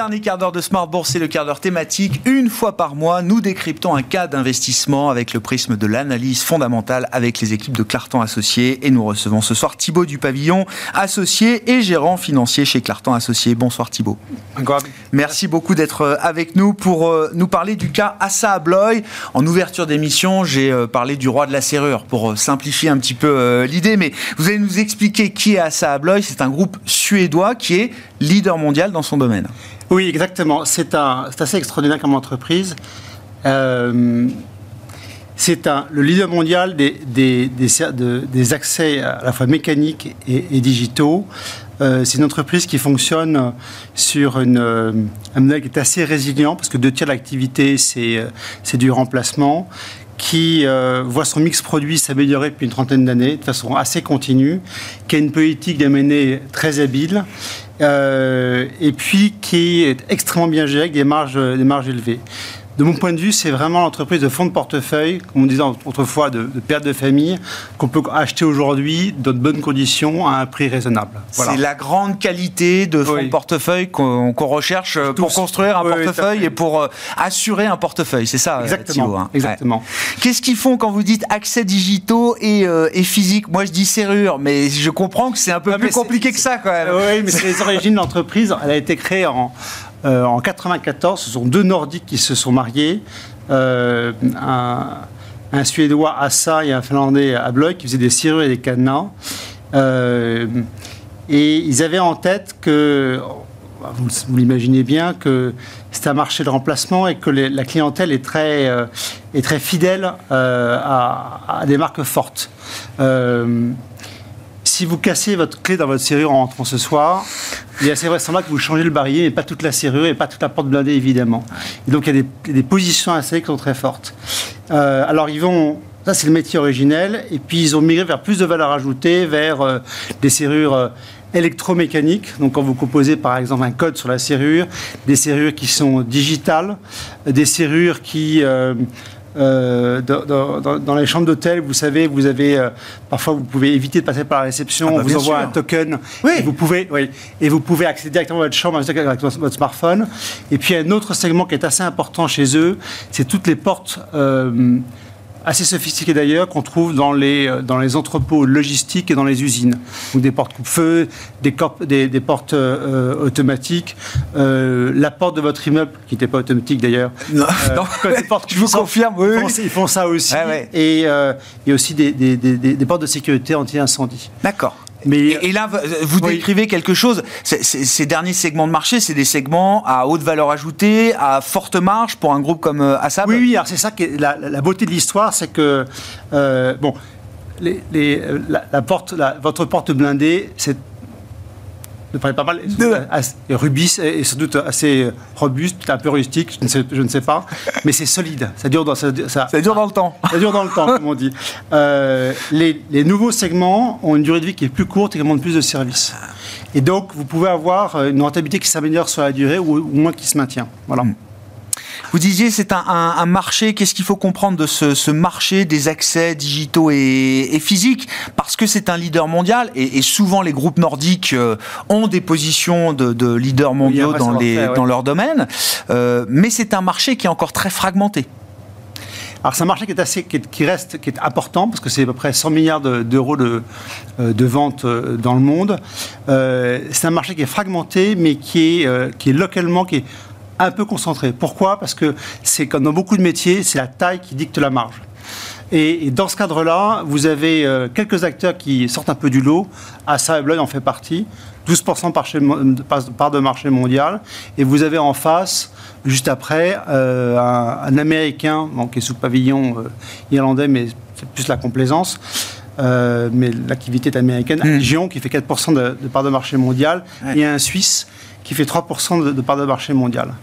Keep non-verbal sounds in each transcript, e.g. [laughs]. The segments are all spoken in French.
dernier quart d'heure de Smart Bourse, c'est le quart d'heure thématique. Une fois par mois, nous décryptons un cas d'investissement avec le prisme de l'analyse fondamentale avec les équipes de Clartan Associés. Et nous recevons ce soir Thibaut du Pavillon, associé et gérant financier chez Clartan Associés. Bonsoir Thibaut. Merci beaucoup d'être euh, avec nous pour euh, nous parler du cas Assa Abloy. En ouverture d'émission, j'ai euh, parlé du roi de la serrure pour simplifier un petit peu l'idée, mais vous allez nous expliquer qui est Assa Abloy. C'est un groupe suédois qui est leader mondial dans son domaine. Oui, exactement. C'est assez extraordinaire comme entreprise. c'est le leader mondial des, des, accès à la fois mécaniques et, et digitaux euh, c'est une entreprise qui fonctionne sur une, euh, un modèle qui est assez résilient, parce que deux tiers de l'activité, c'est euh, du remplacement qui voit son mix produit s'améliorer depuis une trentaine d'années de façon assez continue, qui a une politique d'amener très habile, et puis qui est extrêmement bien gérée avec des marges, des marges élevées de mon point de vue, c'est vraiment l'entreprise de fonds de portefeuille, comme on disait autrefois, de, de perte de famille, qu'on peut acheter aujourd'hui dans de bonnes conditions à un prix raisonnable. C'est la grande qualité de fonds de portefeuille qu'on recherche euh, pour construire un portefeuille et pour euh, assurer un portefeuille. C'est ça, euh, Exactement. Hein. Exactement. Qu'est-ce qu'ils font quand vous dites accès digitaux et, et, physique? Moi, je dis serrure, mais je comprends que c'est un peu plus compliqué que ça quand même. Oui, mais c'est les origines de l'entreprise. Elle a été créée en euh, en 94, ce sont deux Nordiques qui se sont mariés. Euh, un, Suédois, Assa, et un Finlandais, Abloy, qui faisaient des serrures et des cadenas. Euh, et ils avaient en tête que, vous, l'imaginez bien, que c'est un marché de remplacement et que la clientèle est très, est très fidèle à, à, des marques fortes si vous cassez votre clé dans votre serrure en rentrant ce soir, il est assez vraisemblable que vous changez le barillet, mais pas toute la serrure et pas toute la porte blindée, évidemment. Et donc, il y a des, positions assez qui sont très fortes. Euh, alors, ils vont. Ça, c'est le métier originel. Et puis, ils ont migré vers plus de valeur ajoutée, vers euh, des serrures. Euh, électromécaniques. Donc quand vous composez par exemple un code sur la serrure, des serrures qui sont digitales, des serrures qui euh, dans, les chambres d'hôtel, vous savez, vous avez euh, parfois vous pouvez éviter de passer par la réception, ah bah, on vous envoie un token et vous pouvez oui, et vous pouvez accéder directement à votre chambre avec votre smartphone. Et puis un autre segment qui est assez important chez eux, c'est toutes les portes euh, assez sophistiquées d'ailleurs, qu'on trouve dans les, euh, dans les entrepôts logistiques et dans les usines. Donc des portes coupe-feu, des, des, des, portes euh, automatiques, euh, la porte de votre immeuble, qui n'était pas automatique d'ailleurs. [laughs] Non, [laughs] je vous confirme, oui, ils, font, ça aussi. Et, et aussi des, des portes de sécurité anti-incendie. D'accord. Mais et, là, vous décrivez quelque chose. ces derniers segments de marché, c'est des segments à haute valeur ajoutée, à forte marge pour un groupe comme euh, Assab. Oui, oui. Alors c'est ça qui est la, beauté de l'histoire, c'est que euh, bon, les, les, la, porte, votre porte blindée, c'est ne paraît pas mal. Rubis est sans doute assez robuste, un peu rustique, je ne sais, je ne sais pas, mais c'est solide. Ça dure dans, ça, ça, dure dans le temps. Ça dure dans le temps, comme on dit. Euh, les, les, nouveaux segments ont une durée de vie qui est plus courte et qui demandent plus de services. Et donc, vous pouvez avoir une rentabilité qui s'améliore sur la durée ou, au moins qui se maintient. Voilà. Hmm. Vous disiez c'est un, marché, qu'est-ce qu'il faut comprendre de ce, marché des accès digitaux et, physiques? Parce que c'est un leader mondial et, souvent les groupes nordiques euh, ont des positions de, leaders mondiaux dans, les, dans leur domaine, euh, mais c'est un marché qui est encore très fragmenté. Alors c'est un marché qui est assez, qui, reste, qui est important parce que c'est à peu près 100 milliards d'euros de, euh, de, vente dans le monde. c'est un marché qui est fragmenté, mais qui est, qui est localement, qui est un peu concentré. Pourquoi? Parce que c'est comme dans beaucoup de métiers, c'est la taille qui dicte la marge. Et, dans ce cadre-là, vous avez euh, quelques acteurs qui sortent un peu du lot. Assa et en fait partie. 12% par, part de marché mondial. Et vous avez en face, juste après, euh, un, Américain, qui est sous pavillon euh, irlandais, mais c'est plus la complaisance. mais l'activité est américaine. Un mmh. Gion qui fait 4% de, part de marché mondial. Et un Suisse qui fait 3% de, de part de marché mondial.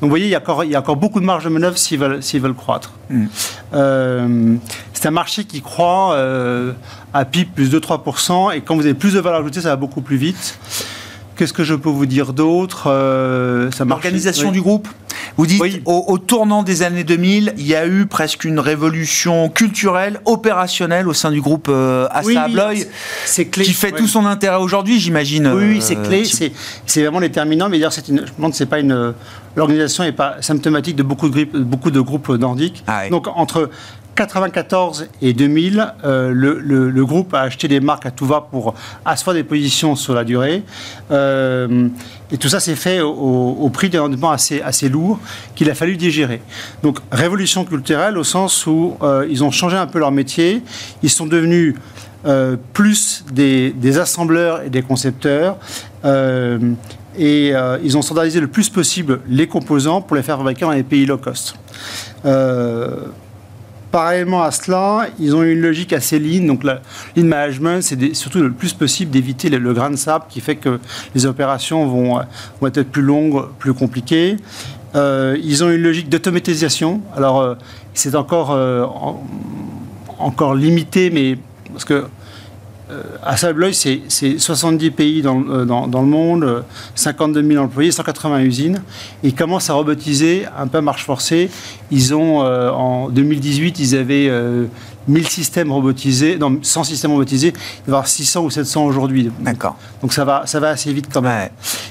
Donc vous voyez, il y a encore, il y a encore beaucoup de marge de manœuvre s'ils veulent, s'ils veulent croître. Mm. Euh, c'est un marché qui croît euh, à PIB plus de 3%, et quand vous avez plus de valeur ajoutée, ça va beaucoup plus vite. Qu'est-ce que je peux vous dire d'autre? Euh, L'organisation du groupe? Vous dites, au, tournant des années 2000, il y a eu presque une révolution culturelle, opérationnelle au sein du groupe euh, Assa Abloy, qui fait tout son intérêt aujourd'hui, j'imagine. Oui, c'est clé, c'est vraiment déterminant, mais d'ailleurs, je me demande c'est pas une... L'organisation n'est pas symptomatique de beaucoup de, beaucoup de groupes nordiques. Ah Donc, entre 1994 et 2000, euh, le, groupe a acheté des marques à tout va pour asseoir des positions sur la durée. Euh, et tout ça s'est fait au, prix d'un rendement assez, assez lourd qu'il a fallu digérer. Donc révolution culturelle au sens où euh, ils ont changé un peu leur métier. Ils sont devenus plus des, des, assembleurs et des concepteurs. et ils ont standardisé le plus possible les composants pour les faire fabriquer dans les pays low cost. Parallèlement à cela, ils ont une logique assez lean. Donc, la lean management, c'est surtout le plus possible d'éviter le, grain de sable qui fait que les opérations vont, vont être plus longues, plus compliquées. Euh, ils ont une logique d'automatisation. Alors, euh, c'est encore, euh, encore limité, mais parce que euh, à Sabloy, c'est 70 pays euh, dans, dans, le monde, 52 000 employés, 180 usines. Ils commencent à robotiser un peu à marche forcée. Ils ont, euh, en 2018, ils avaient 1000 systèmes robotisés, non, 100 systèmes robotisés. Il va y avoir 600 ou 700 aujourd'hui. D'accord. Donc ça va, ça va assez vite quand même.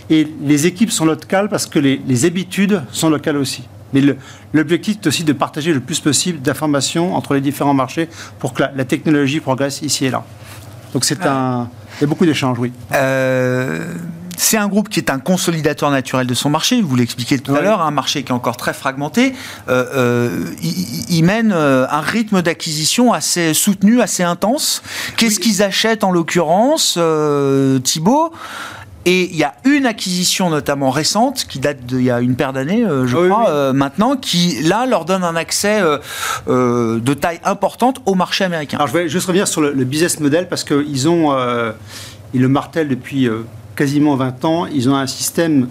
Et les équipes sont locales parce que les, les habitudes sont locales aussi. Mais l'objectif est aussi de partager le plus possible d'informations entre les différents marchés pour que la technologie progresse ici et là. Donc c'est un. Il y a beaucoup d'échanges, oui. Euh, c'est un groupe qui est un consolidateur naturel de son marché, vous l'expliquez tout à l'heure, un marché qui est encore très fragmenté. Euh, euh, il, mène un rythme d'acquisition assez soutenu, assez intense. Qu'est-ce qu'ils achètent en l'occurrence, Thibault et il y a une acquisition notamment récente, qui date d'il y a une paire d'années, euh, je crois, euh, maintenant, qui là leur donne un accès euh, de taille importante au marché américain. Alors je vais juste revenir sur le, business model parce qu'ils ont, ils le martèlent depuis quasiment 20 ans, ils ont un système,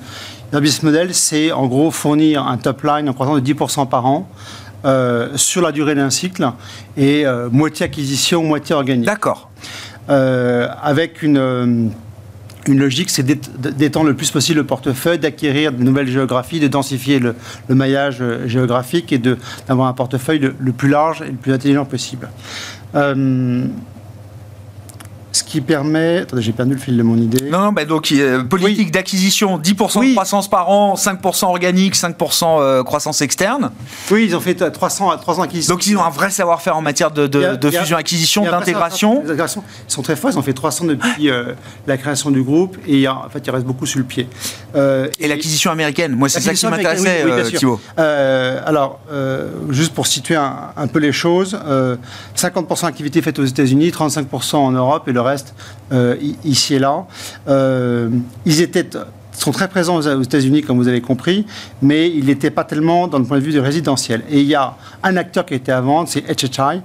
leur business model, c'est en gros fournir un top line en croissance de 10% par an. sur la durée d'un cycle et moitié acquisition, moitié organique. D'accord. avec une une logique, c'est d'étendre le plus possible le portefeuille, d'acquérir de nouvelles géographies, de densifier le, maillage euh, géographique et d'avoir un portefeuille le, plus large et le plus intelligent possible. Euh, ce qui permet. Attendez, j'ai perdu le fil de mon idée. Non, non, bah donc politique d'acquisition, 10% de croissance par an, 5% organique, 5% euh, croissance externe. Oui, ils ont fait 300, 300 acquisitions. Donc ils ont un vrai savoir-faire en matière de, de, fusion-acquisition, d'intégration. Ils sont très forts, ils ont fait 300 depuis euh, la création du groupe et en fait, il reste beaucoup sur le pied. Euh, et, l'acquisition américaine, moi c'est ça qui m'intéressait, oui, Thibault. alors, juste pour situer un, un peu les choses, 50% d'activité faite aux États-Unis, 35% en Europe et le reste euh, ici et là. Euh, ils étaient sont très présents aux États-Unis, comme vous avez compris, mais ils n'étaient pas tellement dans le point de vue du résidentiel. Et il y a un acteur qui était à vendre, c'est HHI,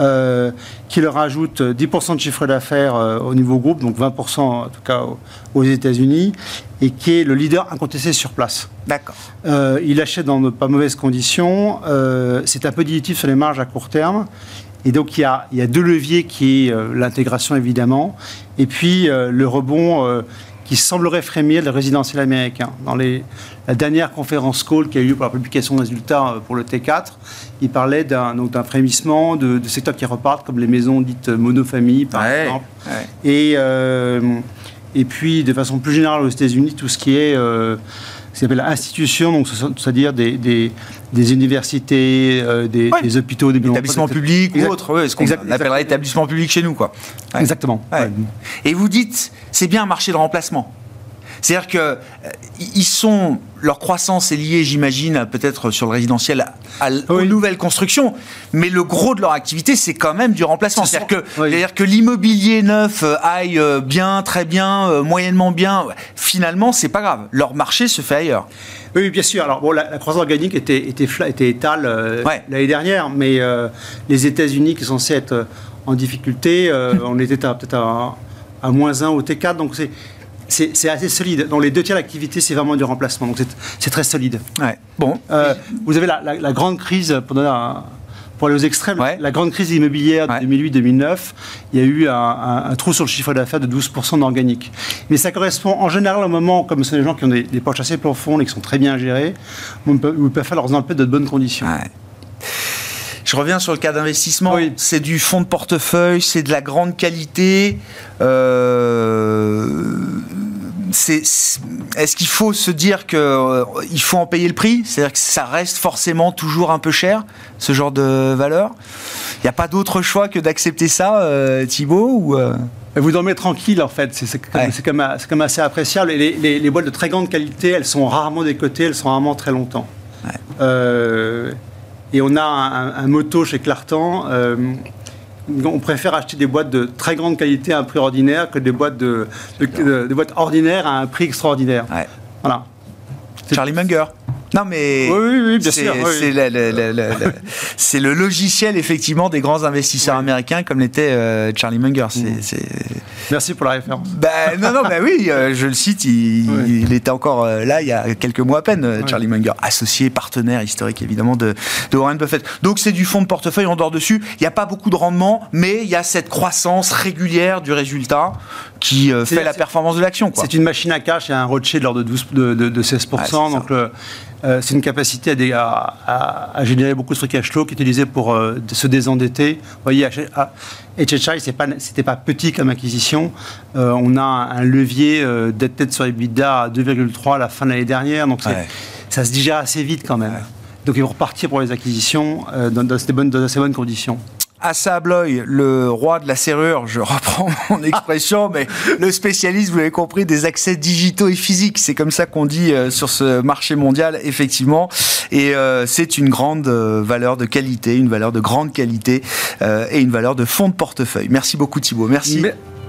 euh, qui leur ajoute 10% de chiffre d'affaires au niveau groupe, donc 20% en tout cas aux États-Unis, et qui est le leader incontesté sur place. D'accord. il achète dans de pas mauvaises conditions. c'est un peu dilutif sur les marges à court terme. Et donc il y a, deux leviers qui est euh, l'intégration évidemment, et puis euh, le rebond euh, qui semblerait frémir le résidentiel américain. Dans les, la dernière conférence call qui a eu lieu pour la publication de résultats pour le T4, il parlait d'un frémissement de, secteurs qui repartent, comme les maisons dites monofamilles, par exemple. Et, et puis, de façon plus générale aux États-Unis, tout ce qui est qui s'appelle institution, donc c'est-à-dire des, des, universités, euh, des, hôpitaux, des établissements publics ou autres, ce qu'on appellerait établissement public chez nous, quoi. Exactement. Et vous dites, c'est bien un marché de remplacement. C'est-à-dire que euh, ils sont leur croissance est liée, j'imagine, peut-être sur le résidentiel à, aux nouvelles constructions, mais le gros de leur activité, c'est quand même du remplacement. C'est-à-dire que, que l'immobilier neuf euh, aille euh, bien, très bien, moyennement bien, finalement, c'est pas grave. Leur marché se fait ailleurs. Oui, bien sûr. Alors, bon, la, croissance organique était, était, était étale l'année dernière, mais les États-Unis, qui sont censés être en difficulté, [laughs] on était peut-être à, à, moins 1 au T4, donc c'est c'est assez solide. Dans les deux tiers d'activité, c'est vraiment du remplacement. Donc c'est très solide. Ouais. Bon. Euh, vous avez la, grande crise, pour donner pour aller aux extrêmes, Ouais. la grande crise immobilière de Ouais. 2008-2009, il y a eu un, un- un trou sur le chiffre d'affaires de 12% d'organique. Mais ça correspond en général au moment, comme ce sont des gens qui ont des, des poches assez profondes et qui sont très bien gérés, où ils peuvent, où ils peuvent faire leurs emplois de bonnes conditions. Je reviens sur le cas d'investissement. Oui. C'est du fonds de portefeuille, c'est de la grande qualité. Euh, Est-ce qu'il faut se dire qu'il faut en payer le prix? C'est-à-dire que ça reste forcément toujours un peu cher, ce genre de valeur? Il n'y a pas d'autre choix que d'accepter ça, euh, Thibaut ou, euh, Vous dormez tranquille, en fait. C'est comme, Ouais. comme, comme assez appréciable. Et les, les- les boîtes de très grande qualité, elles sont rarement décotées, elles sont rarement très longtemps. Ouais. Euh, et on a un, un motto chez Clartan. On préfère acheter des boîtes de très grande qualité à un prix ordinaire que des boîtes, de, de- de- des boîtes ordinaires à un prix extraordinaire. ouais. Voilà. Charlie Munger Non, mais. Oui, oui, oui, bien c'est- sûr, oui. C'est le, logiciel, effectivement, des grands investisseurs américains, comme l'était euh, Charlie Munger. Merci pour la référence. Bah, non, non, bah oui, euh, je le cite, il, était encore euh, là il y a quelques mois à peine. Charlie Munger, associé, partenaire historique évidemment de, de Warren Buffett. Donc c'est du fonds de portefeuille, on dort dessus. Il n'y a pas beaucoup de rendement, mais il y a cette croissance régulière du résultat qui euh, fait la performance de l'action. C'est une machine à cash et un rocher de l'ordre de, 12 de, de- de 16%. Ouais, c'est ça. donc, euh, c'est une capacité à, dé- à- à- à générer beaucoup de free cash flow qui est utilisé pour euh, se désendetter. Vous voyez, HHI, c'est pas, c'était pas petit comme acquisition. On a un, levier dette tête sur EBITDA à 2,3 à la fin de l'année dernière. Donc, Ouais. ça se digère assez vite quand même. Donc, ils vont repartir pour les acquisitions dans, dans ces bonnes, dans ces bonnes conditions. Assa Abloy, le roi de la serrure, je reprends [laughs] mon expression, mais le spécialiste, vous l'avez compris, des accès digitaux et physiques. C'est comme ça qu'on dit euh, sur ce marché mondial, effectivement. Et euh, c'est une grande euh, valeur de qualité, une valeur de grande qualité euh, et une valeur de fonds de portefeuille. Merci beaucoup Thibaut. Merci.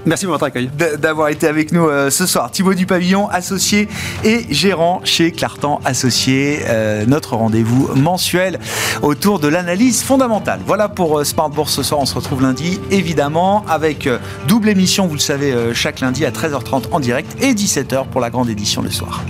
Merci pour votre accueil. D'avoir été avec nous euh, ce soir. Thibaut Dupavillon, associé et gérant chez Clartan Associé, euh, notre rendez-vous mensuel autour de l'analyse fondamentale. Voilà pour euh, Smart ce soir. On se retrouve lundi, évidemment, avec euh, double émission, vous le savez, chaque lundi à 13h30 en direct et 17h pour la grande édition le soir.